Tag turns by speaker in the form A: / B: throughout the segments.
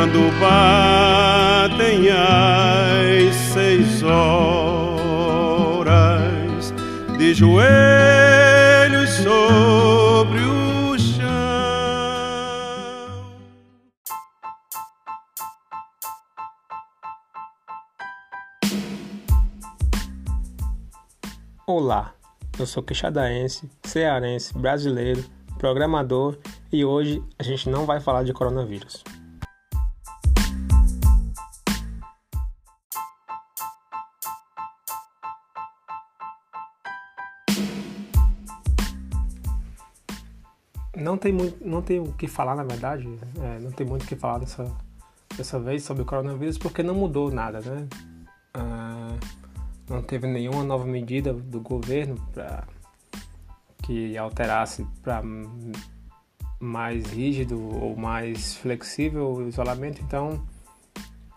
A: quando batem as seis horas de joelhos sobre o chão.
B: Olá, eu sou queixadaense, cearense, brasileiro, programador e hoje a gente não vai falar de coronavírus. Não tem muito, não tem o que falar na verdade, é, não tem muito o que falar dessa, dessa vez sobre o coronavírus porque não mudou nada, né? Ah, não teve nenhuma nova medida do governo para que alterasse para mais rígido ou mais flexível o isolamento, então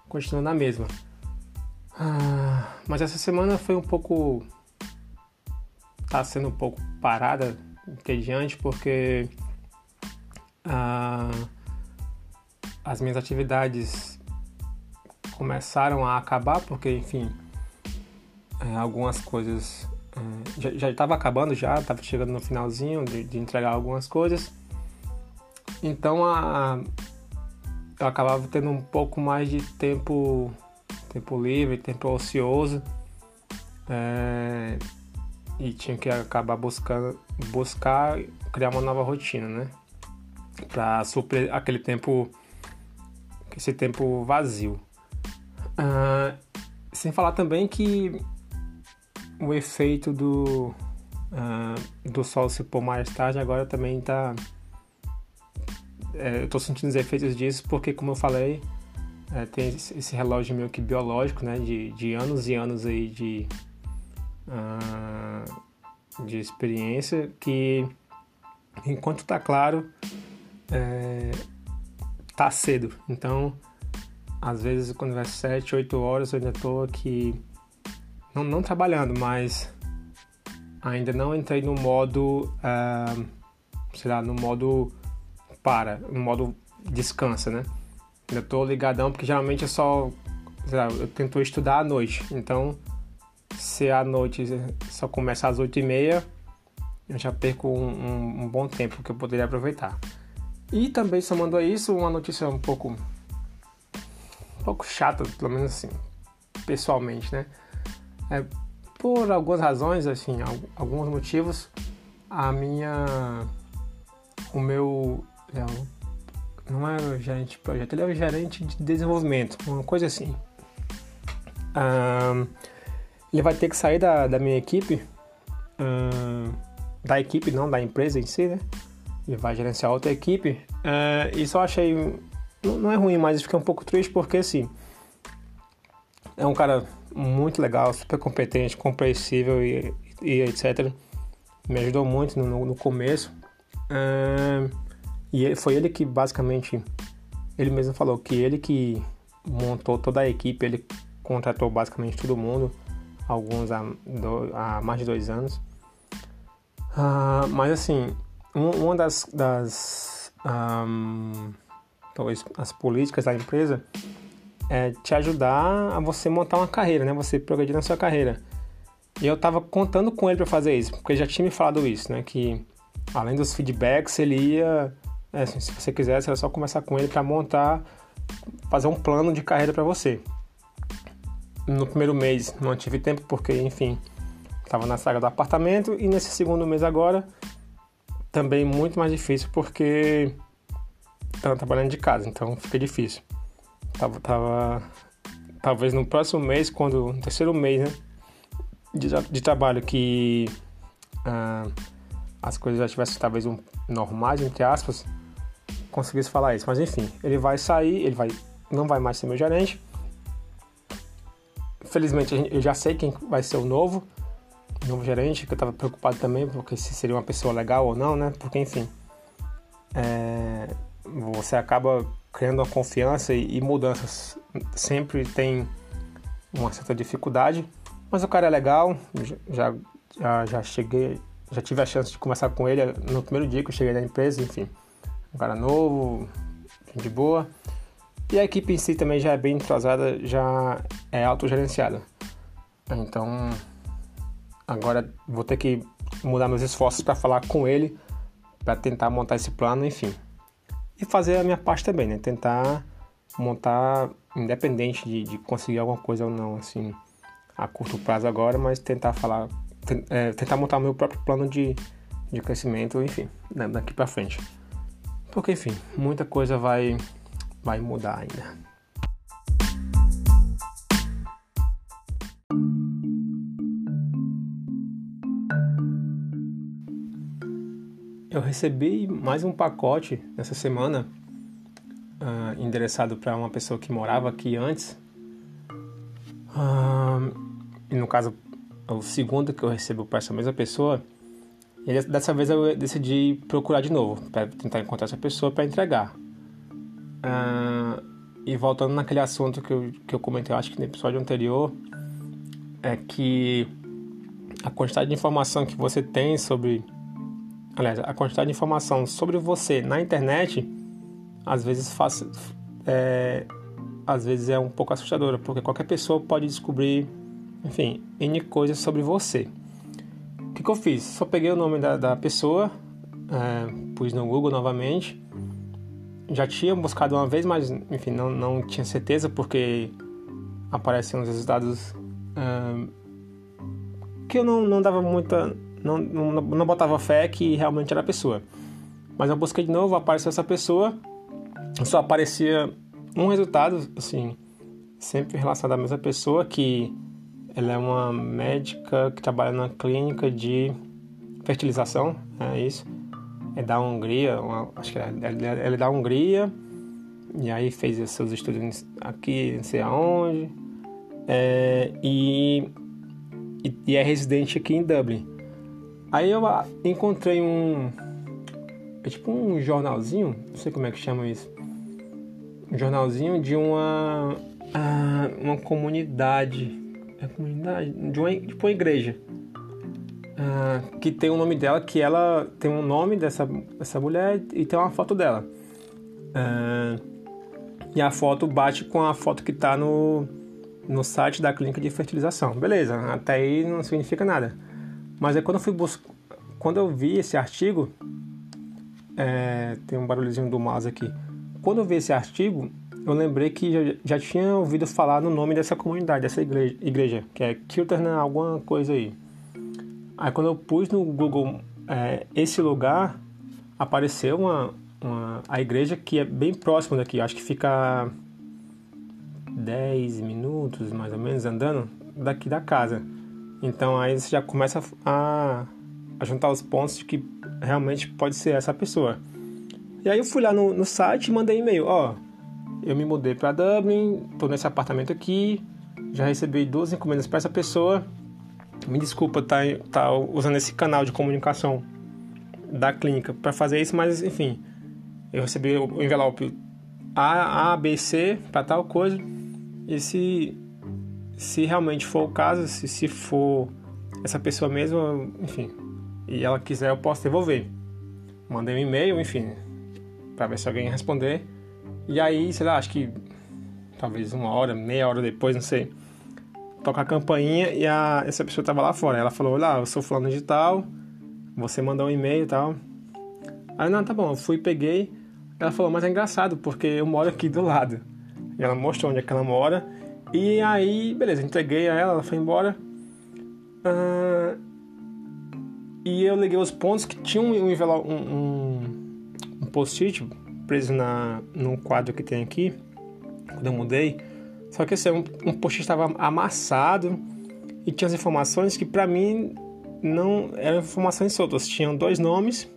B: continua na mesma. Ah, mas essa semana foi um pouco. está sendo um pouco parada, entediante, porque ah, as minhas atividades começaram a acabar, porque, enfim, é, algumas coisas é, já estava acabando já, estava chegando no finalzinho de, de, entregar algumas coisas. Então a, eu acabava tendo um pouco mais de tempo, tempo livre, tempo ocioso. É, e tinha que acabar buscando buscar criar uma nova rotina, né? Para suprir aquele tempo esse tempo vazio. Uh, sem falar também que o efeito do, uh, do sol se pôr mais tarde agora também está. É, eu estou sentindo os efeitos disso porque, como eu falei, é, tem esse relógio meio que biológico, né? De, de anos e anos aí de, uh, de experiência que, enquanto está claro, é, tá cedo. Então, às vezes, quando vai 7, 8 horas, eu ainda estou aqui não, não trabalhando, mas ainda não entrei no modo, uh, sei lá, no modo para, no modo descansa, né? Ainda tô ligadão porque geralmente é só, sei lá, eu tento estudar à noite, então se à noite só começa às 8 e meia, eu já perco um, um, um bom tempo que eu poderia aproveitar. E também somando a isso, uma notícia um pouco um pouco chata, pelo menos assim, pessoalmente, né? É, por algumas razões, assim, alguns motivos, a minha. O meu. É, não é gerente de projeto, ele é o gerente de desenvolvimento, uma coisa assim. Um, ele vai ter que sair da, da minha equipe, um, da equipe, não da empresa em si, né? Ele vai gerenciar outra equipe. Uh, isso eu achei. Não, é ruim, mas fiquei um pouco triste porque, assim. É um cara muito legal, super competente, compreensível e, e etc. Me ajudou muito no, no começo. Uh, e foi ele que basicamente, ele mesmo falou que ele que montou toda a equipe, ele contratou basicamente todo mundo, alguns há, do, há mais de dois anos. Uh, mas assim, uma das, das um, talvez as políticas da empresa é, te ajudar a você montar uma carreira, né? Você progredir na sua carreira. E eu tava contando com ele para fazer isso, porque ele já tinha me falado isso, né? Que além dos feedbacks, ele ia. É, assim, se você quisesse, era só começar com ele para montar, fazer um plano de carreira para você. No primeiro mês não tive tempo, porque, enfim, estava na saga do apartamento, e nesse segundo mês agora, também muito mais difícil, porque estava trabalhando de casa, então fica difícil. Tava, tava talvez no próximo mês, quando no terceiro mês, né, de, de trabalho que ah, as coisas já tivessem talvez um, normais entre aspas, conseguisse falar isso. Mas enfim, ele vai sair, ele vai não vai mais ser meu gerente. Felizmente eu já sei quem vai ser o novo, novo gerente, que eu estava preocupado também, porque se seria uma pessoa legal ou não, né? Porque enfim, é, você acaba criando uma confiança e, e mudanças sempre tem uma certa dificuldade, mas o cara é legal, já, já, já cheguei, já tive a chance de conversar com ele no primeiro dia que eu cheguei na empresa, enfim, um cara novo, de boa. E a equipe em si também já é bem entrosada, já é autogerenciada. Então, agora vou ter que mudar meus esforços para falar com ele, para tentar montar esse plano, enfim. E fazer a minha parte também, né? Tentar montar, independente de, de conseguir alguma coisa ou não, assim, a curto prazo agora, mas tentar falar, é, tentar montar meu próprio plano de, de crescimento, enfim, daqui para frente. Porque, enfim, muita coisa vai, vai mudar ainda. Eu recebi mais um pacote nessa semana uh, endereçado para uma pessoa que morava aqui antes. Uh, e no caso, o segundo que eu recebo para essa mesma pessoa. E dessa vez eu decidi procurar de novo, para tentar encontrar essa pessoa para entregar. Uh, e voltando naquele assunto que eu, que eu comentei, acho que no episódio anterior, é que a quantidade de informação que você tem sobre. Aliás, a quantidade de informação sobre você na internet às vezes faz, é, às vezes é um pouco assustadora, porque qualquer pessoa pode descobrir, enfim, N coisas sobre você. O que, que eu fiz? Só peguei o nome da, da pessoa, é, pus no Google novamente. Já tinha buscado uma vez, mas enfim, não, não tinha certeza porque apareciam os resultados é, que eu não, não dava muita. Não, não, não botava fé que realmente era a pessoa. Mas eu busquei de novo, apareceu essa pessoa só aparecia um resultado, assim, sempre relacionado à mesma pessoa, que ela é uma médica que trabalha na clínica de fertilização, é isso. É da Hungria, uma, acho que ela, ela é da Hungria, e aí fez seus estudos aqui, não sei aonde, é, e, e é residente aqui em Dublin. Aí eu encontrei um, é tipo um jornalzinho, não sei como é que chama isso um jornalzinho de uma ah, uma comunidade, é comunidade de uma tipo uma igreja ah, que tem o nome dela, que ela tem um nome dessa dessa mulher e tem uma foto dela. Ah, e a foto bate com a foto que está no no site da clínica de fertilização. Beleza, até aí não significa nada. Mas é quando eu fui buscar, quando eu vi esse artigo, é, tem um barulhozinho do mouse aqui. Quando eu vi esse artigo, eu lembrei que já, já tinha ouvido falar no nome dessa comunidade, dessa igreja, igreja que é Kilternan, alguma coisa aí. Aí quando eu pus no Google é, esse lugar, apareceu uma, uma, a igreja que é bem próxima daqui, acho que fica 10 minutos mais ou menos andando daqui da casa. Então aí você já começa a, a juntar os pontos de que realmente pode ser essa pessoa. E aí eu fui lá no, no site e mandei e-mail, ó, eu me mudei para Dublin, tô nesse apartamento aqui, já recebi duas encomendas para essa pessoa. Me desculpa tá, tá usando esse canal de comunicação da clínica para fazer isso, mas enfim, eu recebi o envelope A, A B, C para tal coisa. E se, se realmente for o caso, se, se for essa pessoa mesmo, enfim, e ela quiser, eu posso devolver. Mandei um e-mail, enfim, para ver se alguém responder. E aí, sei lá, acho que talvez uma hora, meia hora depois, não sei, toca a campainha e a, essa pessoa tava lá fora. Ela falou: Olá, eu sou fulano de tal, você mandou um e-mail e tal. Aí, não, tá bom, eu fui, peguei. Ela falou: Mas é engraçado porque eu moro aqui do lado. E ela mostrou onde é que ela mora. E aí, beleza, entreguei a ela, ela foi embora. Uh, e eu liguei os pontos que tinham um envelope, um, um post-it preso na, num quadro que tem aqui, quando eu mudei. Só que esse assim, um, um post-it estava amassado e tinha as informações que para mim não eram informações soltas. Tinham dois nomes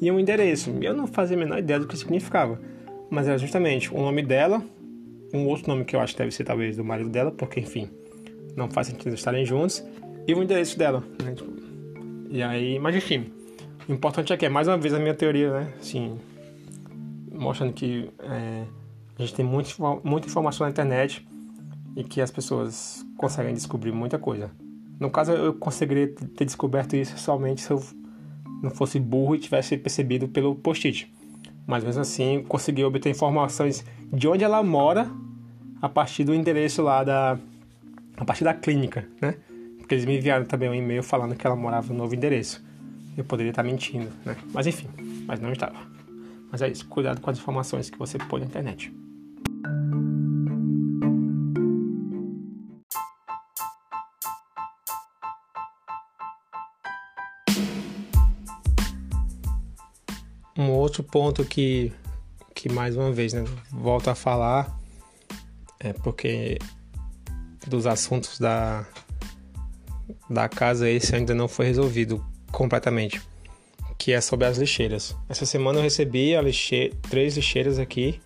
B: e um endereço. Eu não fazia a menor ideia do que significava. Mas era justamente o nome dela, um outro nome que eu acho que deve ser talvez do marido dela, porque enfim, não faz sentido estarem juntos, e o endereço dela. Né? Tipo, e aí, mas enfim, o importante é que é mais uma vez a minha teoria, né? Assim, mostrando que é, a gente tem muito, muita informação na internet e que as pessoas conseguem descobrir muita coisa. No caso, eu conseguiria ter descoberto isso somente se eu não fosse burro e tivesse percebido pelo post-it. Mas mesmo assim, consegui obter informações de onde ela mora a partir do endereço lá da. a partir da clínica, né? Porque eles me enviaram também um e-mail falando que ela morava no novo endereço. Eu poderia estar mentindo, né? Mas enfim, mas não estava. Mas é isso, cuidado com as informações que você põe na internet. Um outro ponto que, que mais uma vez, né, volto a falar, é porque dos assuntos da, da casa esse ainda não foi resolvido completamente, que é sobre as lixeiras. Essa semana eu recebi lixe... três lixeiras aqui,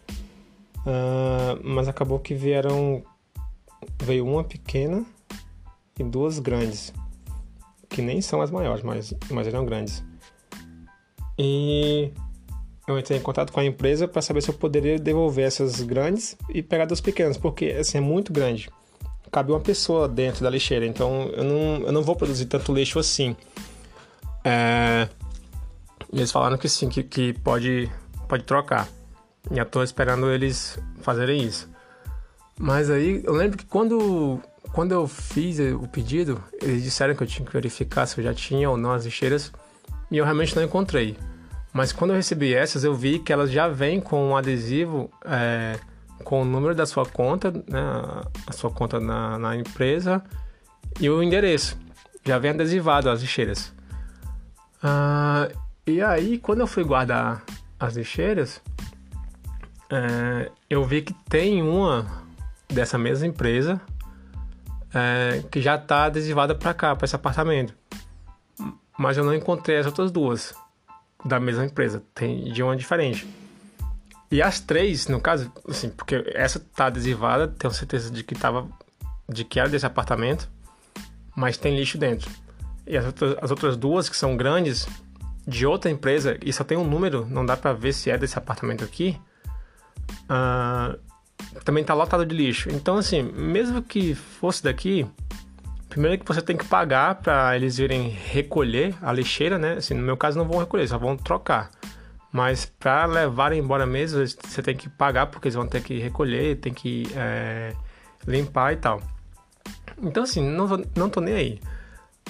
B: uh, mas acabou que vieram veio uma pequena e duas grandes, que nem são as maiores, mas, mas eram grandes. E eu entrei em contato com a empresa para saber se eu poderia devolver essas grandes e pegar das pequenas, porque assim é muito grande. Cabe uma pessoa dentro da lixeira, então eu não, eu não vou produzir tanto lixo assim. É... Eles falaram que sim, que, que pode, pode trocar. E eu tô esperando eles fazerem isso. Mas aí eu lembro que quando, quando eu fiz o pedido, eles disseram que eu tinha que verificar se eu já tinha ou não as lixeiras. E eu realmente não encontrei. Mas quando eu recebi essas, eu vi que elas já vêm com um adesivo é, com o número da sua conta, né, a sua conta na, na empresa e o endereço. Já vem adesivado as lixeiras. Ah, e aí, quando eu fui guardar as lixeiras, é, eu vi que tem uma dessa mesma empresa é, que já está adesivada para cá, para esse apartamento. Mas eu não encontrei as outras duas da mesma empresa, tem de uma diferente. E as três, no caso, assim, porque essa tá adesivada, tenho certeza de que tava de que era desse apartamento, mas tem lixo dentro. E as outras, as outras duas que são grandes de outra empresa e só tem um número, não dá para ver se é desse apartamento aqui. Uh, também tá lotado de lixo. Então, assim, mesmo que fosse daqui, Primeiro que você tem que pagar para eles virem recolher a lixeira, né? Assim, no meu caso não vão recolher, só vão trocar. Mas para levar embora mesmo, você tem que pagar porque eles vão ter que recolher, tem que é, limpar e tal. Então assim, não, não tô nem aí.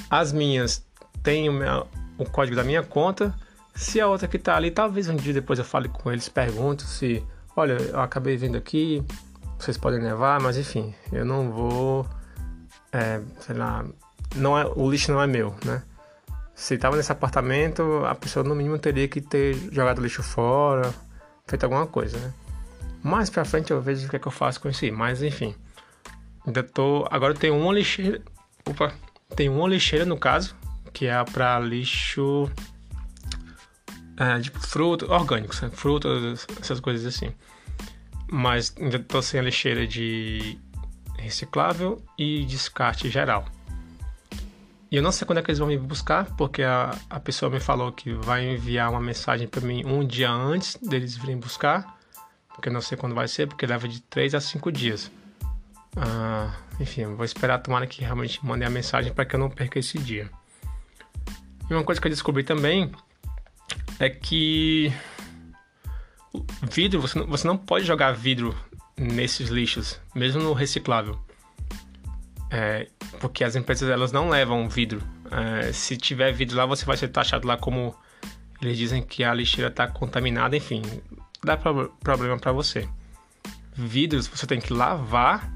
B: As minhas têm o, meu, o código da minha conta. Se a outra que tá ali, talvez um dia depois eu fale com eles, pergunto se, olha, eu acabei vindo aqui, vocês podem levar, mas enfim, eu não vou é, sei lá, não é, o lixo não é meu, né? Se estava nesse apartamento, a pessoa no mínimo teria que ter jogado lixo fora, feito alguma coisa, né? Mais pra frente eu vejo o que, é que eu faço com isso aí, mas enfim. Ainda tô. Agora tenho uma lixeira. Opa! Tem uma lixeira no caso, que é para lixo. É, tipo frutos orgânicos, né? frutas, essas coisas assim. Mas ainda tô sem a lixeira de reciclável e descarte geral. E eu não sei quando é que eles vão me buscar, porque a, a pessoa me falou que vai enviar uma mensagem para mim um dia antes deles virem buscar, porque eu não sei quando vai ser, porque leva de 3 a 5 dias. Ah, enfim, vou esperar tomara que realmente mandem a mensagem para que eu não perca esse dia. E uma coisa que eu descobri também é que vidro, você não, você não pode jogar vidro nesses lixos, mesmo no reciclável. É, porque as empresas elas não levam vidro. É, se tiver vidro lá, você vai ser taxado lá como eles dizem que a lixeira está contaminada, enfim, dá pro problema para você. Vidros você tem que lavar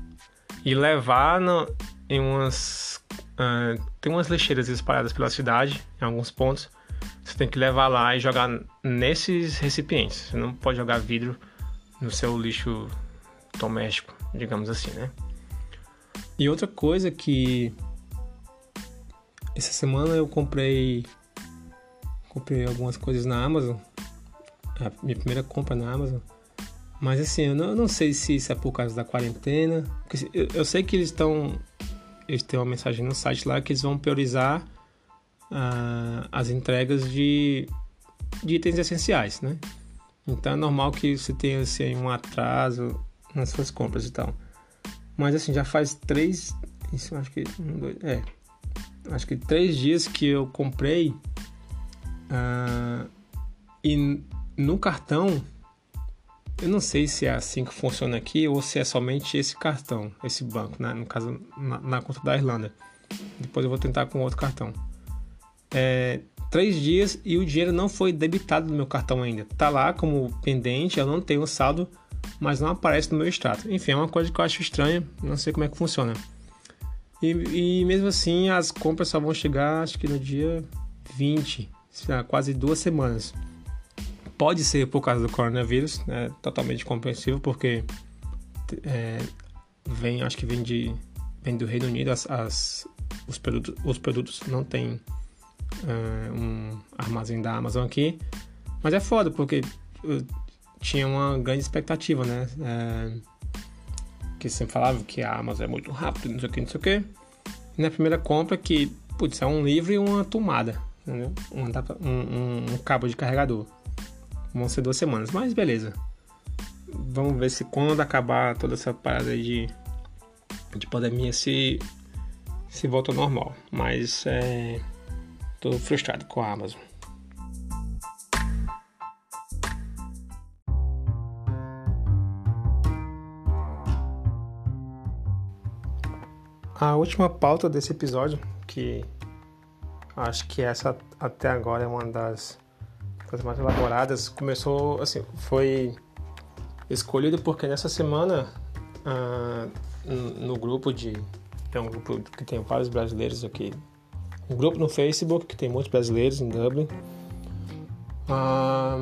B: e levar no, em umas. Uh, tem umas lixeiras espalhadas pela cidade, em alguns pontos. Você tem que levar lá e jogar nesses recipientes. Você não pode jogar vidro no seu lixo doméstico, digamos assim, né? E outra coisa que essa semana eu comprei comprei algumas coisas na Amazon, a minha primeira compra na Amazon. Mas assim, eu não, eu não sei se isso é por causa da quarentena. Eu, eu sei que eles estão. Eles têm uma mensagem no site lá que eles vão priorizar uh, as entregas de, de itens essenciais, né? Então é normal que você tenha assim, um atraso nas suas compras e tal. Mas assim, já faz três. Isso acho que. Um, dois, é. Acho que três dias que eu comprei. Uh, e no cartão, eu não sei se é assim que funciona aqui ou se é somente esse cartão, esse banco, né? no caso na, na conta da Irlanda. Depois eu vou tentar com outro cartão. É, três dias e o dinheiro não foi debitado no meu cartão ainda. Tá lá como pendente, eu não tenho saldo, mas não aparece no meu extrato. Enfim, é uma coisa que eu acho estranha, não sei como é que funciona. E, e mesmo assim, as compras só vão chegar, acho que no dia 20, quase duas semanas. Pode ser por causa do coronavírus, é totalmente compreensível, porque é, vem, acho que vem de vem do Reino Unido, as, as os, produtos, os produtos não tem uh, um armazém da Amazon aqui, mas é foda, porque tinha uma grande expectativa, né? É, que sempre falava que a Amazon é muito rápido, não sei o que, não sei o que. E na primeira compra que, putz, é um livro e uma tomada, entendeu? Um, um, um cabo de carregador. Vão ser duas semanas, mas beleza. Vamos ver se quando acabar toda essa parada de, de pandemia se, se volta ao normal. Mas é, tô frustrado com a Amazon. A última pauta desse episódio, que acho que essa até agora é uma das coisas mais elaboradas, começou assim, foi escolhido porque nessa semana ah, no grupo de tem um grupo que tem vários brasileiros aqui, um grupo no Facebook que tem muitos brasileiros em Dublin. Ah,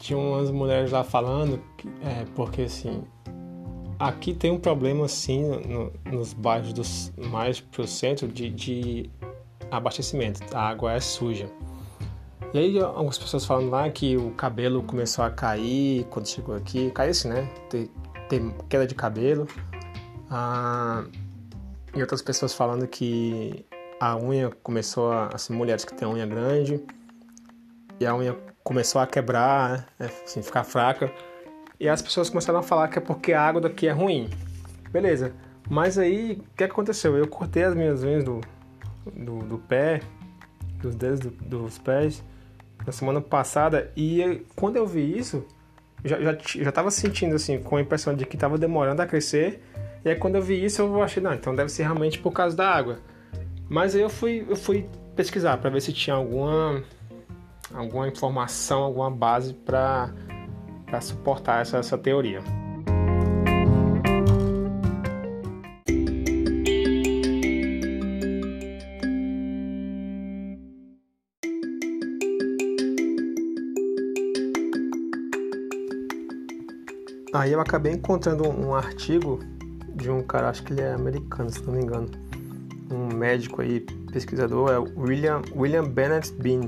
B: tinha umas mulheres lá falando é, porque assim aqui tem um problema assim no, nos bairros dos mais pro centro de, de abastecimento. A água é suja. E aí algumas pessoas falando lá que o cabelo começou a cair quando chegou aqui. Caiu assim, né? Ter, ter queda de cabelo. Ah, e outras pessoas falando que a unha começou a. Assim, mulheres que têm unha grande. E a unha começou a quebrar, né? assim, ficar fraca. E as pessoas começaram a falar que é porque a água daqui é ruim. Beleza. Mas aí, o que aconteceu? Eu cortei as minhas unhas do, do, do pé, dos dedos do, dos pés, na semana passada. E quando eu vi isso, já, já, já tava sentindo assim, com a impressão de que tava demorando a crescer. E aí quando eu vi isso, eu achei, não, então deve ser realmente por causa da água. Mas aí eu fui, eu fui pesquisar para ver se tinha alguma, alguma informação, alguma base para para suportar essa, essa teoria. Aí eu acabei encontrando um artigo de um cara, acho que ele é americano, se não me engano, um médico aí, pesquisador, é William, William Bennett Bean,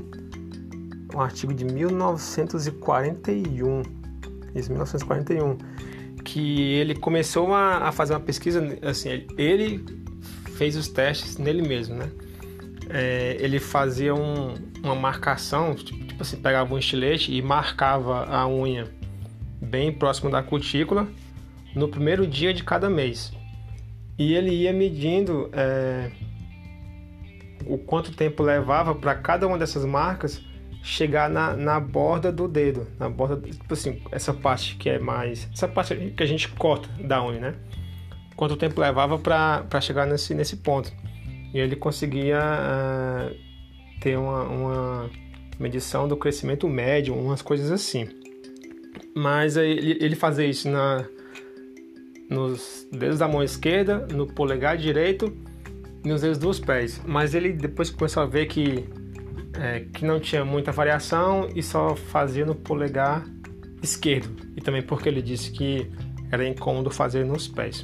B: um artigo de 1941 isso, 1941, que ele começou a, fazer uma pesquisa, assim, ele fez os testes nele mesmo, né? É, ele fazia um, uma marcação, tipo, tipo assim, pegava um estilete e marcava a unha bem próximo da cutícula no primeiro dia de cada mês. E ele ia medindo é, o quanto tempo levava para cada uma dessas marcas chegar na, na borda do dedo, na borda, tipo assim, essa parte que é mais, essa parte que a gente corta da unha, né? Quanto tempo levava para chegar nesse, nesse ponto. E ele conseguia uh, ter uma, uma medição do crescimento médio, umas coisas assim. Mas ele, ele fazia isso na, nos dedos da mão esquerda, no polegar direito e nos dedos dos pés. Mas ele depois começou a ver que é, que não tinha muita variação e só fazia no polegar esquerdo. E também porque ele disse que era incômodo fazer nos pés.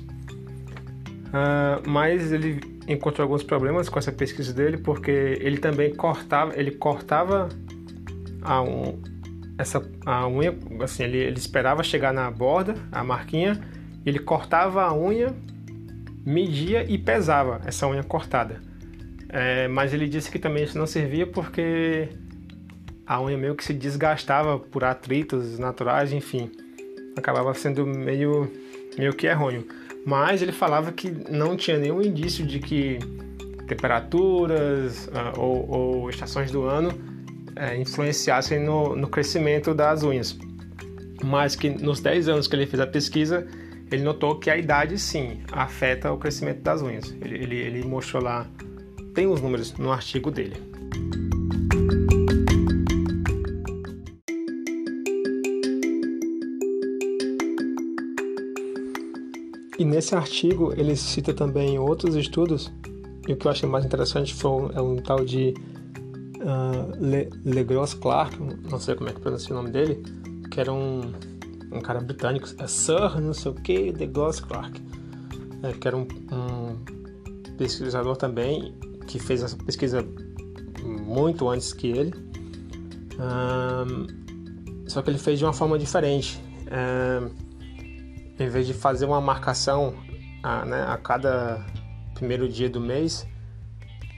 B: Uh, mas ele encontrou alguns problemas com essa pesquisa dele porque ele também cortava, ele cortava a, um, essa, a unha, assim, ele, ele esperava chegar na borda, a marquinha, ele cortava a unha, media e pesava essa unha cortada. É, mas ele disse que também isso não servia porque a unha meio que se desgastava por atritos naturais, enfim, acabava sendo meio, meio que errôneo. Mas ele falava que não tinha nenhum indício de que temperaturas uh, ou, ou, estações do ano é, influenciassem no, no crescimento das unhas. Mas que nos 10 anos que ele fez a pesquisa, ele notou que a idade sim afeta o crescimento das unhas. Ele, ele, ele mostrou lá, tem os números no artigo dele. E nesse artigo ele cita também outros estudos, e o que eu achei mais interessante foi é um tal de uh, Le, Legros Clark, não sei como é que pronuncia o nome dele, que era um, um cara britânico, é Sir não sei o que, Legros Clark, é, que era um, um pesquisador também, que fez essa pesquisa muito antes que ele, só que ele fez de uma forma diferente. Em vez de fazer uma marcação a, né, a cada primeiro dia do mês,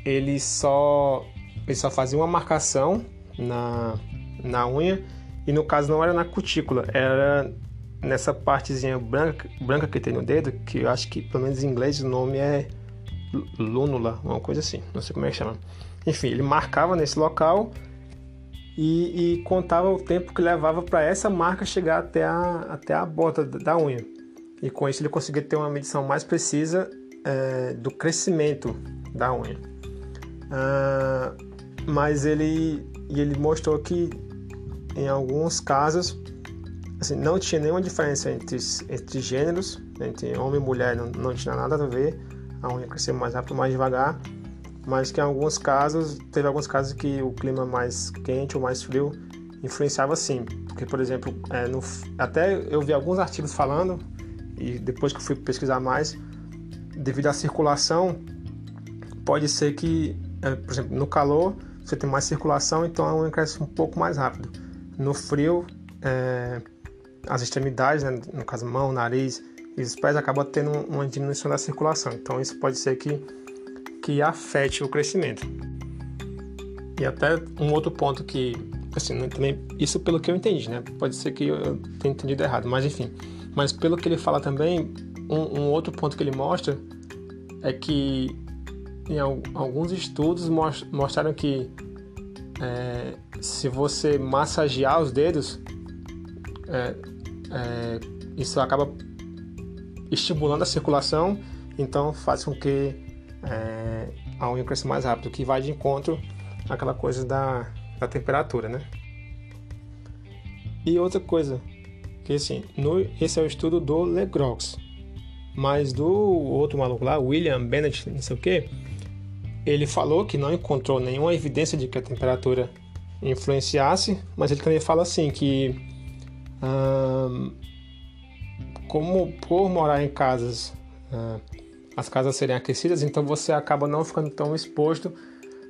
B: ele só, ele só fazia uma marcação na, na unha e no caso não era na cutícula, era nessa partezinha branca, branca que tem no dedo, que eu acho que pelo menos em inglês o nome é lúnula, uma coisa assim, não sei como é que chama. Enfim, ele marcava nesse local e, e contava o tempo que levava para essa marca chegar até a, até a bota da unha. E com isso ele conseguia ter uma medição mais precisa é, do crescimento da unha. Ah, mas ele, ele mostrou que em alguns casos assim, não tinha nenhuma diferença entre, entre gêneros, entre homem e mulher, não, não tinha nada a ver, a unha crescia mais rápido, mais devagar mas que em alguns casos, teve alguns casos que o clima mais quente ou mais frio influenciava sim. Porque, por exemplo, é, no, até eu vi alguns artigos falando, e depois que eu fui pesquisar mais, devido à circulação, pode ser que, é, por exemplo, no calor você tem mais circulação, então a unha cresce um pouco mais rápido. No frio, é, as extremidades, né, no caso mão, nariz e os pés, acabam tendo uma diminuição da circulação. Então isso pode ser que que afete o crescimento. E até um outro ponto que, assim, né, também, isso pelo que eu entendi, né? Pode ser que eu tenha entendido errado, mas enfim. Mas pelo que ele fala também, um, um outro ponto que ele mostra é que em alguns estudos mostraram que é, se você massagear os dedos, é, é, isso acaba estimulando a circulação, então faz com que é, a unha cresce mais rápido, que vai de encontro àquela coisa da, da temperatura, né? E outra coisa, que assim, no, esse é o estudo do Legrox, mas do outro maluco lá, William Bennett, não sei o que, ele falou que não encontrou nenhuma evidência de que a temperatura influenciasse, mas ele também fala assim que hum, como por morar em casas hum, as casas serem aquecidas, então você acaba não ficando tão exposto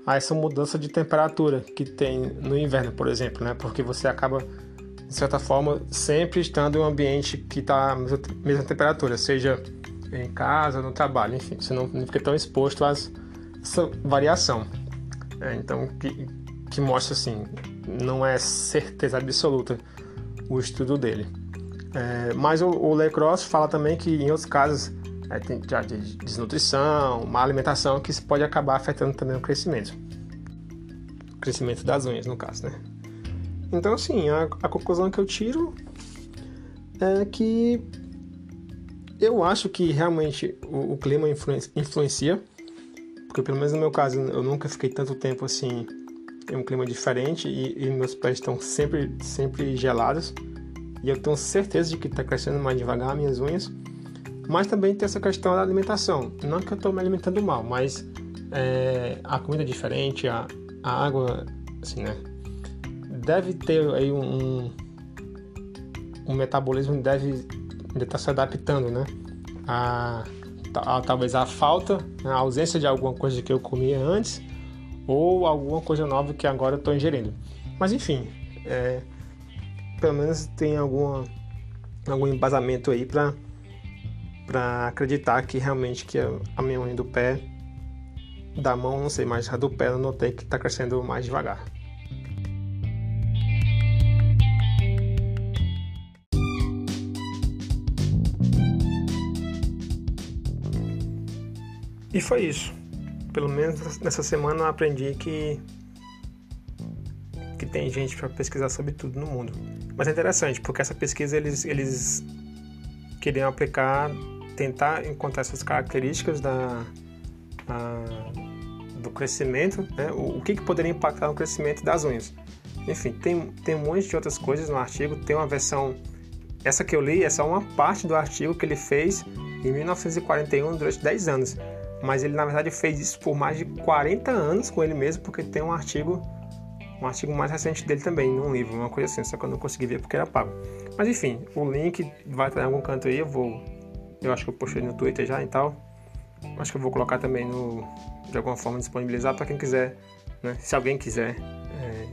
B: a essa mudança de temperatura que tem no inverno, por exemplo, né? Porque você acaba, de certa forma, sempre estando em um ambiente que está a mesma temperatura, seja em casa, no trabalho, enfim, você não fica tão exposto a essa variação. É, então, que, que mostra assim, não é certeza absoluta o estudo dele. É, mas o, o Lecross fala também que em outros casos é, tem de desnutrição, má alimentação, que isso pode acabar afetando também o crescimento. O crescimento das unhas, no caso, né? Então, assim, a, a conclusão que eu tiro é que eu acho que realmente o, o clima influencia, porque pelo menos no meu caso eu nunca fiquei tanto tempo assim em um clima diferente e, e meus pés estão sempre, sempre gelados e eu tenho certeza de que está crescendo mais devagar minhas unhas mas também tem essa questão da alimentação. Não que eu estou me alimentando mal, mas é, a comida é diferente, a, a, água, assim, né? Deve ter aí um, um metabolismo deve estar tá se adaptando, né? A, a, talvez a falta, né? a ausência de alguma coisa que eu comia antes ou alguma coisa nova que agora eu estou ingerindo. Mas enfim, é, pelo menos tem alguma, algum embasamento aí para para acreditar que realmente que a minha unha do pé, da mão, não sei, mas a do pé eu notei que está crescendo mais devagar. E foi isso. Pelo menos nessa semana eu aprendi que tem gente para pesquisar sobre tudo no mundo. Mas é interessante, porque essa pesquisa eles, eles queriam aplicar, tentar encontrar essas características da, a, do crescimento, né? o, o que, que poderia impactar no crescimento das unhas. Enfim, tem, tem um monte de outras coisas no artigo, tem uma versão. Essa que eu li é só uma parte do artigo que ele fez em 1941 durante 10 anos. Mas ele na verdade fez isso por mais de 40 anos com ele mesmo, porque tem um artigo um artigo mais recente dele também, num livro, uma coisa assim, só que eu não consegui ver porque era pago. Mas enfim, o link vai estar em algum canto aí, eu vou. Eu acho que eu postei no Twitter já e tal. Acho que eu vou colocar também no. De alguma forma disponibilizar para quem quiser, né? Se alguém quiser é,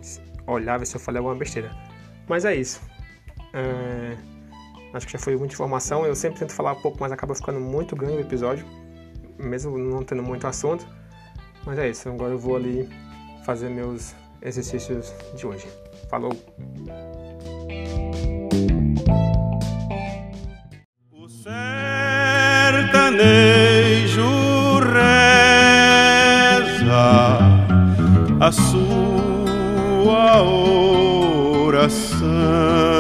B: olhar, ver se eu falei alguma besteira. Mas é isso. É, acho que já foi muita informação. Eu sempre tento falar pouco, mas acaba ficando muito grande o episódio, mesmo não tendo muito assunto. Mas é isso. Agora eu vou ali fazer meus exercícios de hoje. Falou!
A: O sertanejo reza a sua oração.